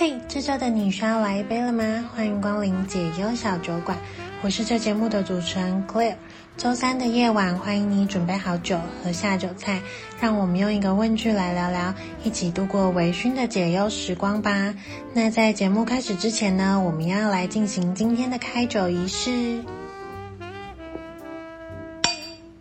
嘿，这周的你需要来一杯了吗？欢迎光临解忧小酒馆，我是这节目的主持人 Claire。周三的夜晚，欢迎你准备好酒和下酒菜，让我们用一个问句来聊聊，一起度过微醺的解忧时光吧。那在节目开始之前呢，我们要来进行今天的开酒仪式。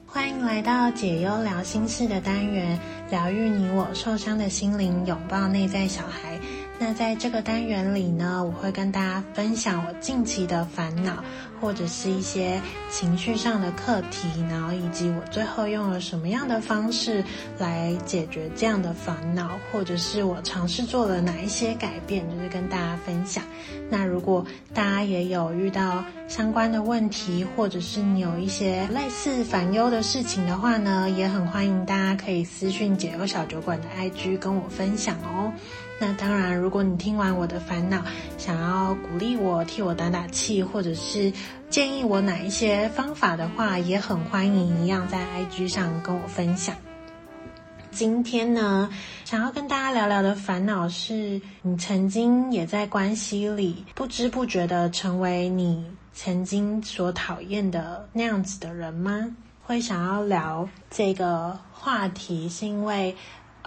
欢迎来到解忧聊心事的单元，疗愈你我受伤的心灵，拥抱内在小孩。那在这个单元里呢，我会跟大家分享我近期的烦恼，或者是一些情绪上的课题，然后以及我最后用了什么样的方式来解决这样的烦恼，或者是我尝试做了哪一些改变，就是跟大家分享。那如果大家也有遇到相关的问题，或者是你有一些类似烦忧的事情的话呢，也很欢迎大家可以私讯解忧小酒馆的 IG 跟我分享哦。那当然，如果你听完我的烦恼，想要鼓励我、替我打打气，或者是建议我哪一些方法的话，也很欢迎一样在 IG 上跟我分享。今天呢，想要跟大家聊聊的烦恼是，你曾经也在关系里不知不觉的成为你曾经所讨厌的那样子的人吗？会想要聊这个话题，是因为。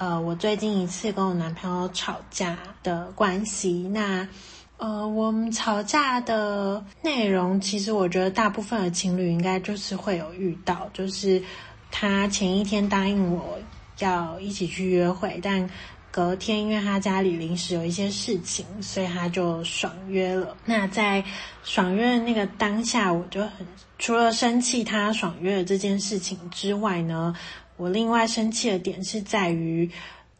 呃，我最近一次跟我男朋友吵架的关系，那呃，我们吵架的内容，其实我觉得大部分的情侣应该就是会有遇到，就是他前一天答应我要一起去约会，但隔天因为他家里临时有一些事情，所以他就爽约了。那在爽约的那个当下，我就很除了生气他爽约的这件事情之外呢。我另外生气的点是在于，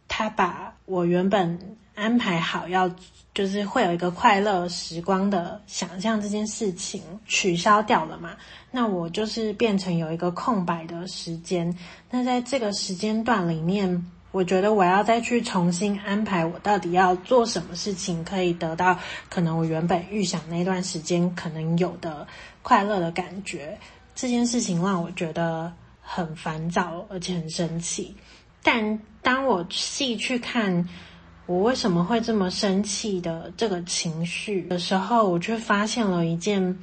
他把我原本安排好要就是会有一个快乐时光的想象这件事情取消掉了嘛。那我就是变成有一个空白的时间。那在这个时间段里面，我觉得我要再去重新安排我到底要做什么事情，可以得到可能我原本预想那段时间可能有的快乐的感觉。这件事情让我觉得。很烦躁，而且很生气。但当我细去看我为什么会这么生气的这个情绪的时候，我却发现了一件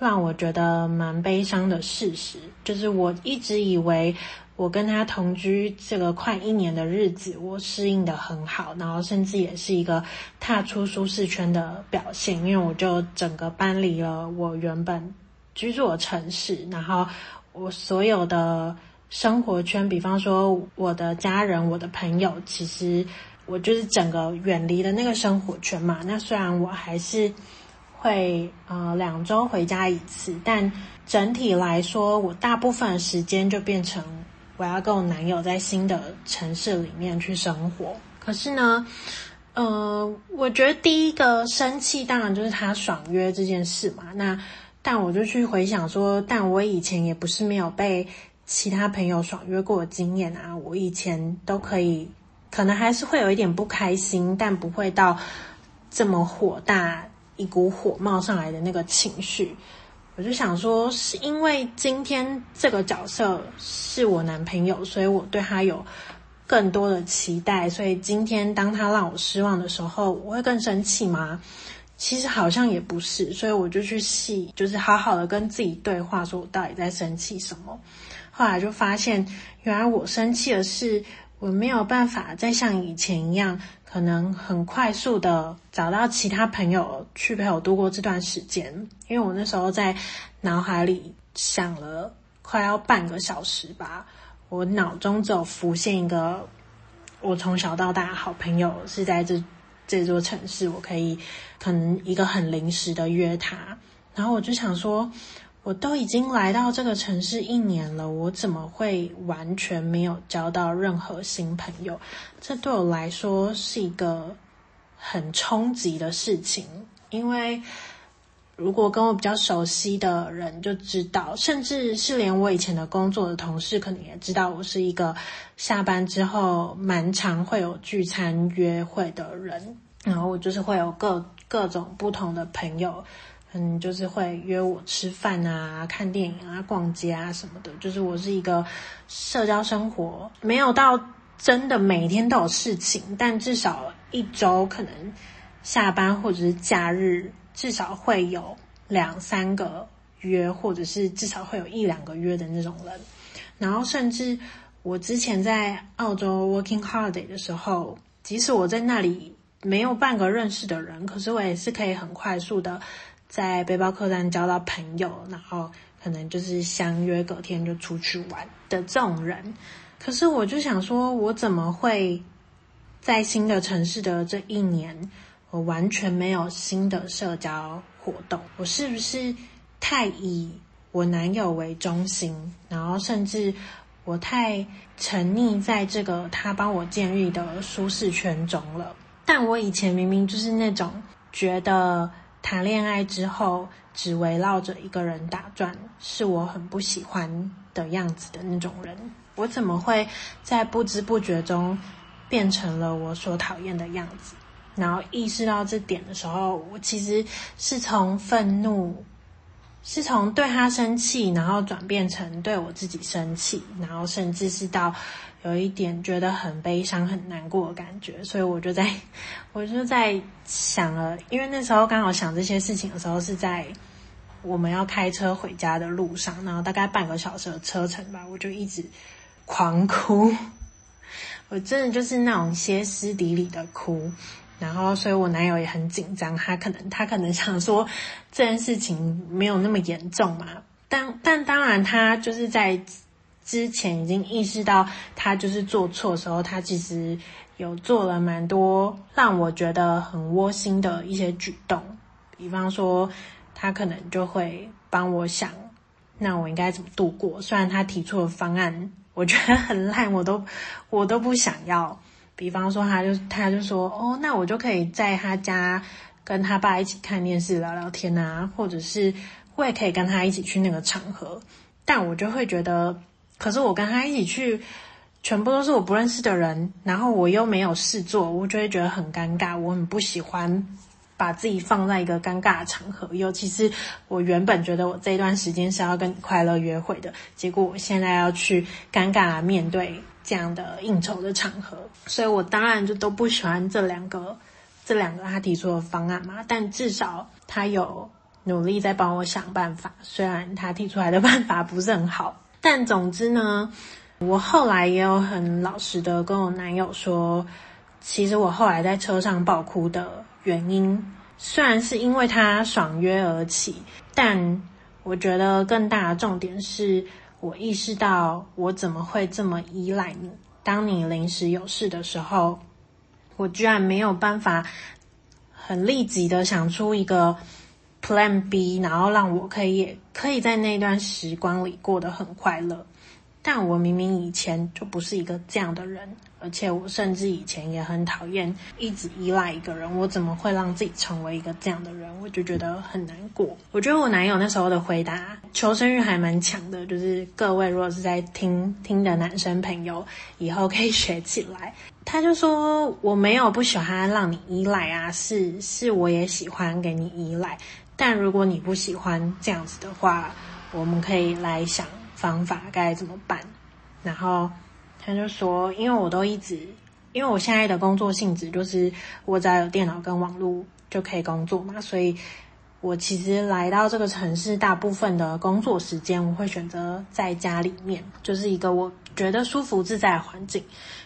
让我觉得蛮悲伤的事实，就是我一直以为我跟他同居这个快一年的日子，我适应得很好，然后甚至也是一个踏出舒适圈的表现，因为我就整个搬离了我原本居住的城市，然后。我所有的生活圈，比方说我的家人、我的朋友，其实我就是整个远离了那个生活圈嘛。那虽然我还是会呃两周回家一次，但整体来说，我大部分时间就变成我要跟我男友在新的城市里面去生活。可是呢，呃，我觉得第一个生气当然就是他爽约这件事嘛。那但我就去回想说，但我以前也不是没有被其他朋友爽约过的经验啊。我以前都可以，可能还是会有一点不开心，但不会到这么火大，一股火冒上来的那个情绪。我就想说，是因为今天这个角色是我男朋友，所以我对他有更多的期待，所以今天当他让我失望的时候，我会更生气吗？其实好像也不是，所以我就去细，就是好好的跟自己对话，说我到底在生气什么。后来就发现，原来我生气的是我没有办法再像以前一样，可能很快速的找到其他朋友去陪我度过这段时间。因为我那时候在脑海里想了快要半个小时吧，我脑中只有浮现一个我从小到大好朋友是在这。这座城市，我可以可能一个很临时的约他，然后我就想说，我都已经来到这个城市一年了，我怎么会完全没有交到任何新朋友？这对我来说是一个很冲击的事情，因为如果跟我比较熟悉的人就知道，甚至是连我以前的工作的同事，可能也知道我是一个下班之后蛮常会有聚餐约会的人。然后我就是会有各各种不同的朋友，嗯，就是会约我吃饭啊、看电影啊、逛街啊什么的。就是我是一个社交生活没有到真的每天都有事情，但至少一周可能下班或者是假日，至少会有两三个约，或者是至少会有一两个约的那种人。然后甚至我之前在澳洲 working holiday 的时候，即使我在那里没有半个认识的人，可是我也是可以很快速的在背包客栈交到朋友，然后可能就是相约隔天就出去玩的这种人。可是我就想说，我怎么会在新的城市的这一年，我完全没有新的社交活动？我是不是太以我男友为中心，然后甚至我太沉溺在这个他帮我建立的舒适圈中了？但我以前明明就是那种觉得谈恋爱之后只围绕着一个人打转，是我很不喜欢的样子的那种人。我怎么会在不知不觉中变成了我所讨厌的样子？然后意识到这点的时候，我其实是从愤怒，是从对他生气，然后转变成对我自己生气，然后甚至是到有一点觉得很悲伤、很难过的感觉。所以我就在，我就在想了，因为那时候刚好想这些事情的时候是在我们要开车回家的路上，然后大概半个小时的车程吧，我就一直。狂哭，我真的就是那种歇斯底里的哭，然后所以我男友也很紧张，他可能他可能想说这件事情没有那么严重嘛，但但当然他就是在之前已经意识到他就是做错的时候，他其实有做了蛮多让我觉得很窝心的一些举动，比方说他可能就会帮我想，那我应该怎么度过，虽然他提出的方案。我觉得很烂，我都我都不想要。比方说，他就他就说，哦，那我就可以在他家跟他爸一起看电视聊聊天啊，或者是我也可以跟他一起去那个场合。但我就会觉得，可是我跟他一起去，全部都是我不认识的人，然后我又没有事做，我就会觉得很尴尬，我很不喜欢。把自己放在一个尴尬的场合，尤其是我原本觉得我这段时间是要跟快乐约会的，结果我现在要去尴尬面对这样的应酬的场合，所以我当然就都不喜欢这两个这两个他提出的方案嘛。但至少他有努力在帮我想办法，虽然他提出来的办法不是很好，但总之呢，我后来也有很老实的跟我男友说，其实我后来在车上爆哭的。原因虽然是因为他爽约而起，但我觉得更大的重点是我意识到我怎么会这么依赖你。当你临时有事的时候，我居然没有办法很立即的想出一个 Plan B，然后让我可以也可以在那段时光里过得很快乐。但我明明以前就不是一个这样的人，而且我甚至以前也很讨厌一直依赖一个人。我怎么会让自己成为一个这样的人？我就觉得很难过。我觉得我男友那时候的回答，求生欲还蛮强的。就是各位如果是在听听的男生朋友，以后可以学起来。他就说：“我没有不喜欢让你依赖啊，是是，我也喜欢给你依赖。但如果你不喜欢这样子的话，我们可以来想。”方法该怎么办？然后他就说：“因为我都一直，因为我现在的工作性质就是我只要有电脑跟网络就可以工作嘛，所以我其实来到这个城市，大部分的工作时间我会选择在家里面，就是一个我觉得舒服自在的环境。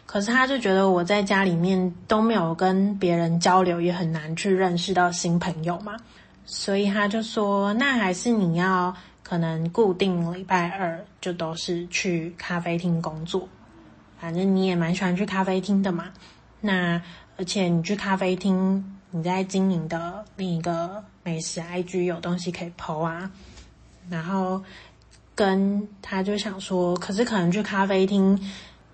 可是他就觉得我在家里面都没有跟别人交流，也很难去认识到新朋友嘛，所以他就说：那还是你要。”可能固定礼拜二就都是去咖啡厅工作，反正你也蛮喜欢去咖啡厅的嘛。那而且你去咖啡厅，你在经营的另一个美食 IG 有东西可以 po 啊。然后跟他就想说，可是可能去咖啡厅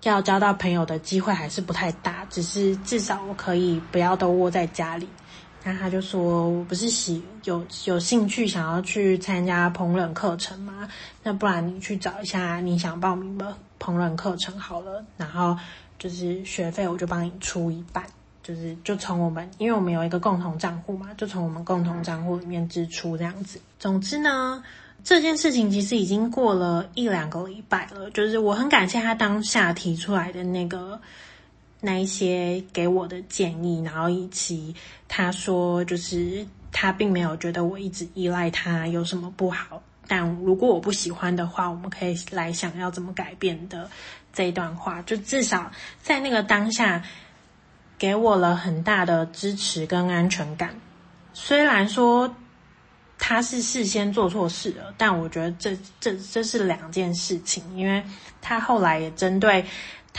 要交到朋友的机会还是不太大，只是至少我可以不要都窝在家里。那他就说：“我不是喜有有兴趣想要去参加烹饪课程吗？那不然你去找一下你想报名的烹饪课程好了。然后就是学费我就帮你出一半，就是就从我们因为我们有一个共同账户嘛，就从我们共同账户里面支出这样子。总之呢，这件事情其实已经过了一两个礼拜了。就是我很感谢他当下提出来的那个那一些给我的建议，然后以及他说，就是他并没有觉得我一直依赖他有什么不好，但如果我不喜欢的话，我们可以来想要怎么改变的这一段话，就至少在那个当下给我了很大的支持跟安全感。虽然说他是事先做错事了，但我觉得这这这是两件事情，因为他后来也针对。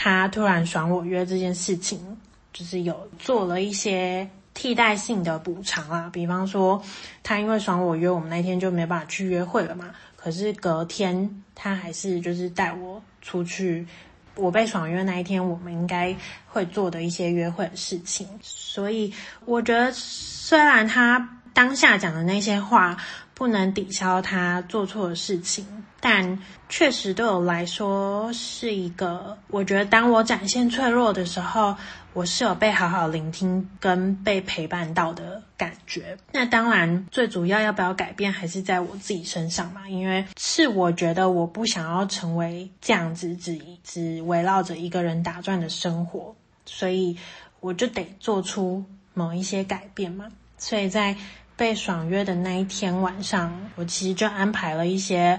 他突然爽我约这件事情，就是有做了一些替代性的补偿啊，比方说他因为爽我约，我们那天就没办法去约会了嘛。可是隔天他还是就是带我出去，我被爽约那一天，我们应该会做的一些约会的事情。所以我觉得，虽然他当下讲的那些话不能抵消他做错的事情。但确实对我来说是一个，我觉得当我展现脆弱的时候，我是有被好好聆听跟被陪伴到的感觉。那当然，最主要要不要改变还是在我自己身上嘛，因为是我觉得我不想要成为这样子只只围绕着一个人打转的生活，所以我就得做出某一些改变嘛。所以在被爽约的那一天晚上，我其实就安排了一些。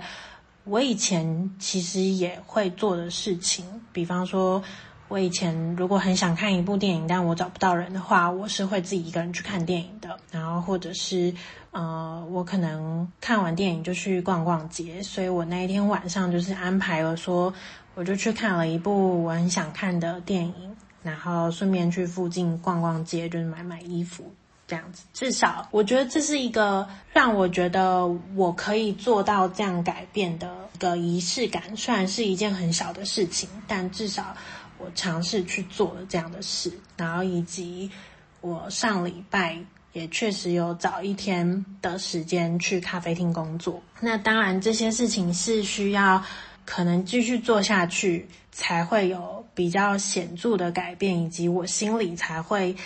我以前其实也会做的事情，比方说，我以前如果很想看一部电影，但我找不到人的话，我是会自己一个人去看电影的。然后或者是，呃，我可能看完电影就去逛逛街。所以我那一天晚上就是安排了说，我就去看了一部我很想看的电影，然后顺便去附近逛逛街，就是买买衣服。这样子，至少我觉得这是一个让我觉得我可以做到这样改变的一个仪式感。虽然是一件很小的事情，但至少我尝试去做了这样的事。然后以及我上礼拜也确实有找一天的时间去咖啡厅工作。那当然这些事情是需要可能继续做下去才会有比较显著的改变，以及我心里才会。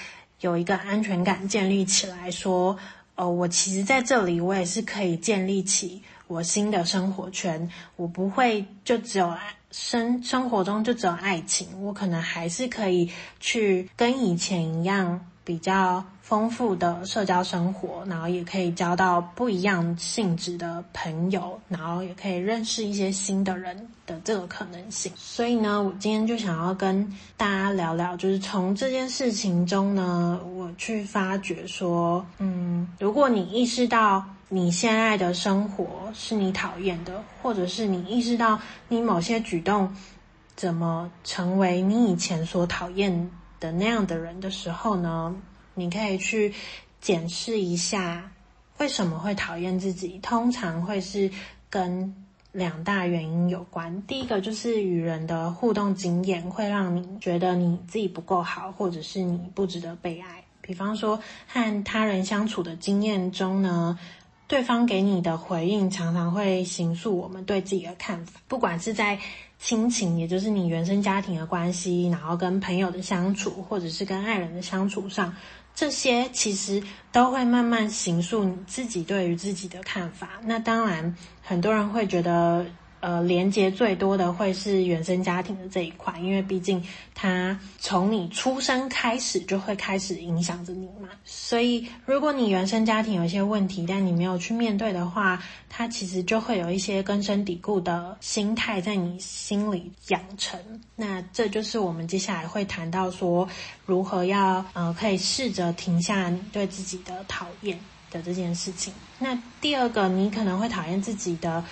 有一个安全感建立起来，说，呃，我其实在这里，我也是可以建立起我新的生活圈。我不会就只有生生活中就只有爱情，我可能还是可以去跟以前一样比较。丰富的社交生活，然后也可以交到不一样性质的朋友，然后也可以认识一些新的人的这个可能性。所以呢，我今天就想要跟大家聊聊，就是从这件事情中呢，我去发觉说，嗯，如果你意识到你现在的生活是你讨厌的，或者是你意识到你某些举动怎么成为你以前所讨厌的那样的人的时候呢，你可以去检视一下为什么会讨厌自己，通常会是跟两大原因有关。第一个就是与人的互动经验会让你觉得你自己不够好，或者是你不值得被爱。比方说和他人相处的经验中呢，对方给你的回应常常会形塑我们对自己的看法，不管是在亲情，也就是你原生家庭的关系，然后跟朋友的相处，或者是跟爱人的相处上。这些其实都会慢慢形塑你自己对于自己的看法。那当然，很多人会觉得。呃，连接最多的会是原生家庭的这一块，因为毕竟它从你出生开始就会开始影响着你嘛。所以，如果你原生家庭有一些问题，但你没有去面对的话，它其实就会有一些根深蒂固的心态在你心里养成。那这就是我们接下来会谈到说，如何要呃可以试着停下你对自己的讨厌的这件事情。那第二个，你可能会讨厌自己的。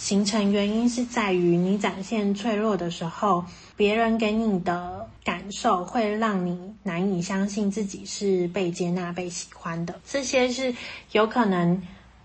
形成原因是在于你展现脆弱的时候，别人给你的感受会让你难以相信自己是被接纳、被喜欢的。这些是有可能，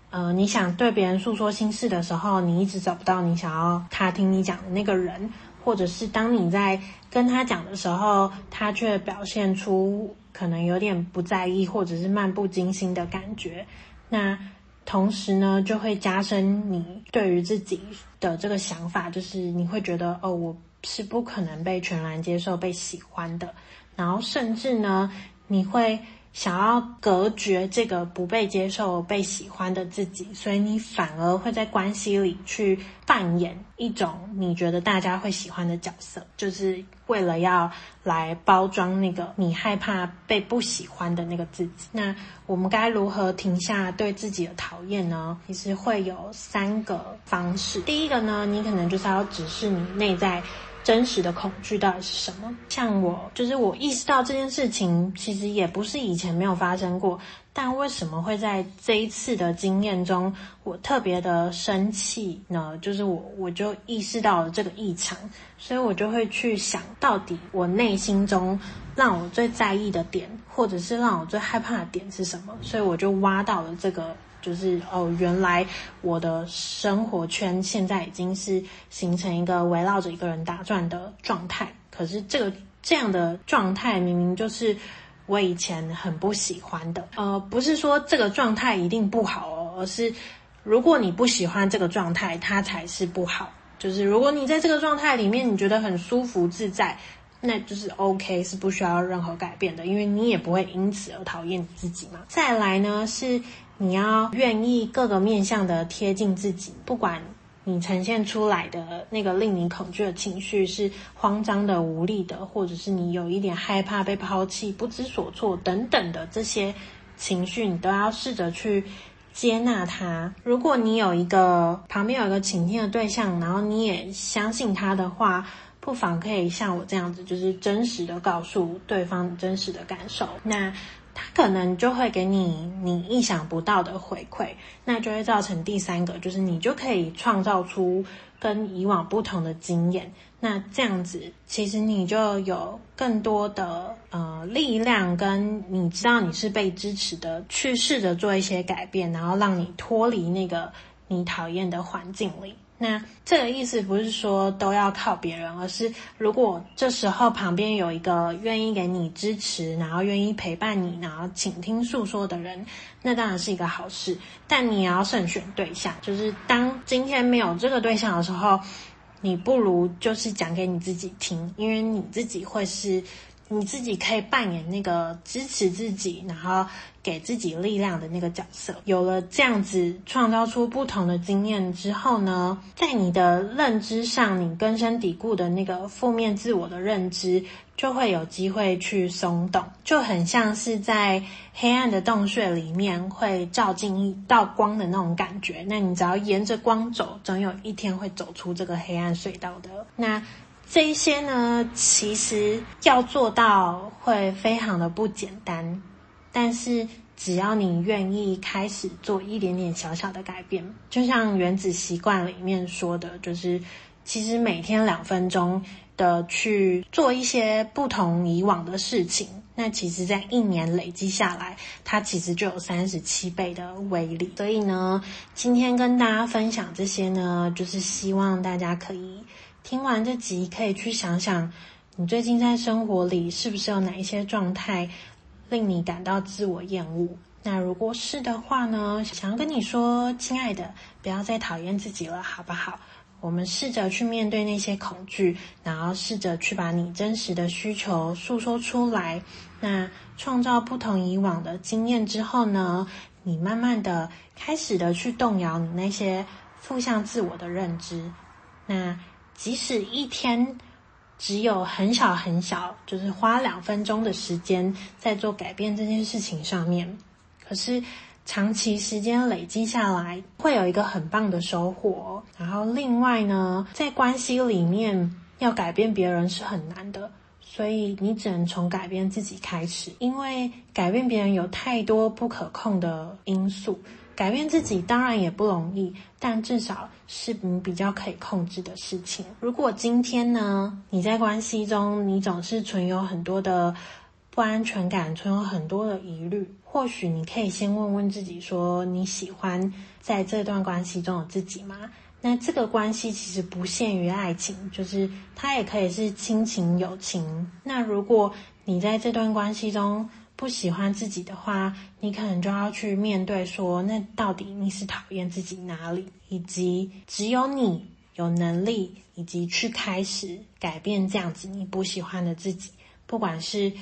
呃，你想对别人诉说心事的时候，你一直找不到你想要他听你讲的那个人，或者是当你在跟他讲的时候，他却表现出可能有点不在意，或者是漫不经心的感觉，那。同时呢，就会加深你对于自己的这个想法，就是你会觉得哦，我是不可能被全然接受、被喜欢的。然后甚至呢，你会想要隔绝这个不被接受、被喜欢的自己，所以你反而会在关系里去扮演一种你觉得大家会喜欢的角色，就是为了要来包装那个你害怕被不喜欢的那个自己。那我们该如何停下对自己的讨厌呢？其实会有三个方式。第一个呢，你可能就是要直视你内在。真实的恐惧到底是什么？像我，就是我意识到这件事情其实也不是以前没有发生过，但为什么会在这一次的经验中，我特别的生气呢？就是我，我就意识到了这个异常，所以我就会去想到底我内心中让我最在意的点，或者是让我最害怕的点是什么？所以我就挖到了这个。就是哦，原来我的生活圈现在已经是形成一个围绕着一个人打转的状态。可是这个这样的状态明明就是我以前很不喜欢的。呃，不是说这个状态一定不好哦，而是如果你不喜欢这个状态，它才是不好。就是如果你在这个状态里面，你觉得很舒服自在，那就是 OK，是不需要任何改变的，因为你也不会因此而讨厌自己嘛。再来呢是。你要愿意各个面向的贴近自己，不管你呈现出来的那个令你恐惧的情绪是慌张的、无力的，或者是你有一点害怕被抛弃、不知所措等等的这些情绪，你都要试着去接纳它。如果你有一个旁边有一个倾听的对象，然后你也相信他的话，不妨可以像我这样子，就是真实的告诉对方真实的感受。那。他可能就会给你你意想不到的回馈，那就会造成第三个，就是你就可以创造出跟以往不同的经验。那这样子，其实你就有更多的呃力量，跟你知道你是被支持的，去试着做一些改变，然后让你脱离那个你讨厌的环境里。那这个意思不是说都要靠别人，而是如果这时候旁边有一个愿意给你支持，然后愿意陪伴你，然后倾听诉说的人，那当然是一个好事。但你也要慎选对象，就是当今天没有这个对象的时候，你不如就是讲给你自己听，因为你自己会是。你自己可以扮演那个支持自己，然后给自己力量的那个角色。有了这样子创造出不同的经验之后呢，在你的认知上，你根深蒂固的那个负面自我的认知就会有机会去松动，就很像是在黑暗的洞穴里面会照进一道光的那种感觉。那你只要沿着光走，总有一天会走出这个黑暗隧道的。那。这一些呢，其实要做到会非常的不简单，但是只要你愿意开始做一点点小小的改变，就像《原子习惯》里面说的，就是其实每天两分钟的去做一些不同以往的事情，那其实在一年累积下来，它其实就有三十七倍的威力。所以呢，今天跟大家分享这些呢，就是希望大家可以。听完这集，可以去想想，你最近在生活里是不是有哪一些状态令你感到自我厌恶？那如果是的话呢，想要跟你说，亲爱的，不要再讨厌自己了，好不好？我们试着去面对那些恐惧，然后试着去把你真实的需求诉说出来。那创造不同以往的经验之后呢，你慢慢的开始的去动摇你那些负向自我的认知。那。即使一天只有很小很小，就是花两分钟的时间在做改变这件事情上面，可是长期时间累积下来，会有一个很棒的收获。然后另外呢，在关系里面要改变别人是很难的，所以你只能从改变自己开始，因为改变别人有太多不可控的因素。改变自己当然也不容易，但至少是你比较可以控制的事情。如果今天呢，你在关系中，你总是存有很多的不安全感，存有很多的疑虑，或许你可以先问问自己说：你喜欢在这段关系中的自己吗？那这个关系其实不限于爱情，就是它也可以是亲情、友情。那如果你在这段关系中，不喜欢自己的话，你可能就要去面对说，那到底你是讨厌自己哪里？以及只有你有能力，以及去开始改变这样子你不喜欢的自己，不管是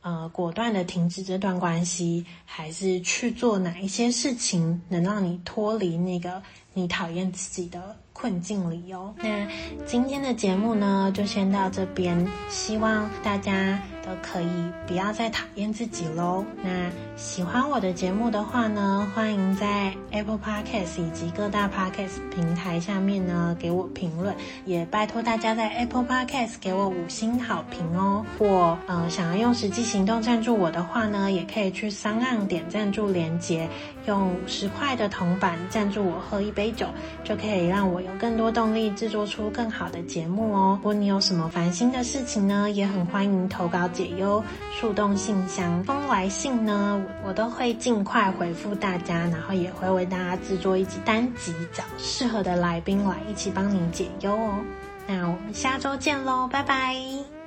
呃果断的停止这段关系，还是去做哪一些事情能让你脱离那个你讨厌自己的困境里哦。那今天的节目呢，就先到这边，希望大家都可以不要再讨厌自己喽。那喜欢我的节目的话呢，欢迎在 Apple Podcast 以及各大 Podcast 平台下面呢给我评论，也拜托大家在 Apple Podcast 给我五星好评哦。或呃想要用实际行动赞助我的话呢，也可以去 SoundOn 点赞助连接，用五十块的铜板赞助我喝一杯酒，就可以让我有更多动力制作出更好的节目哦。如果你有什么烦心的事情呢，也很欢迎投稿解忧树洞信箱，封来信呢，我都会尽快回复大家，然后也会为大家制作一集单集，找适合的来宾来一起帮你解忧哦。那我们下周见喽，拜拜。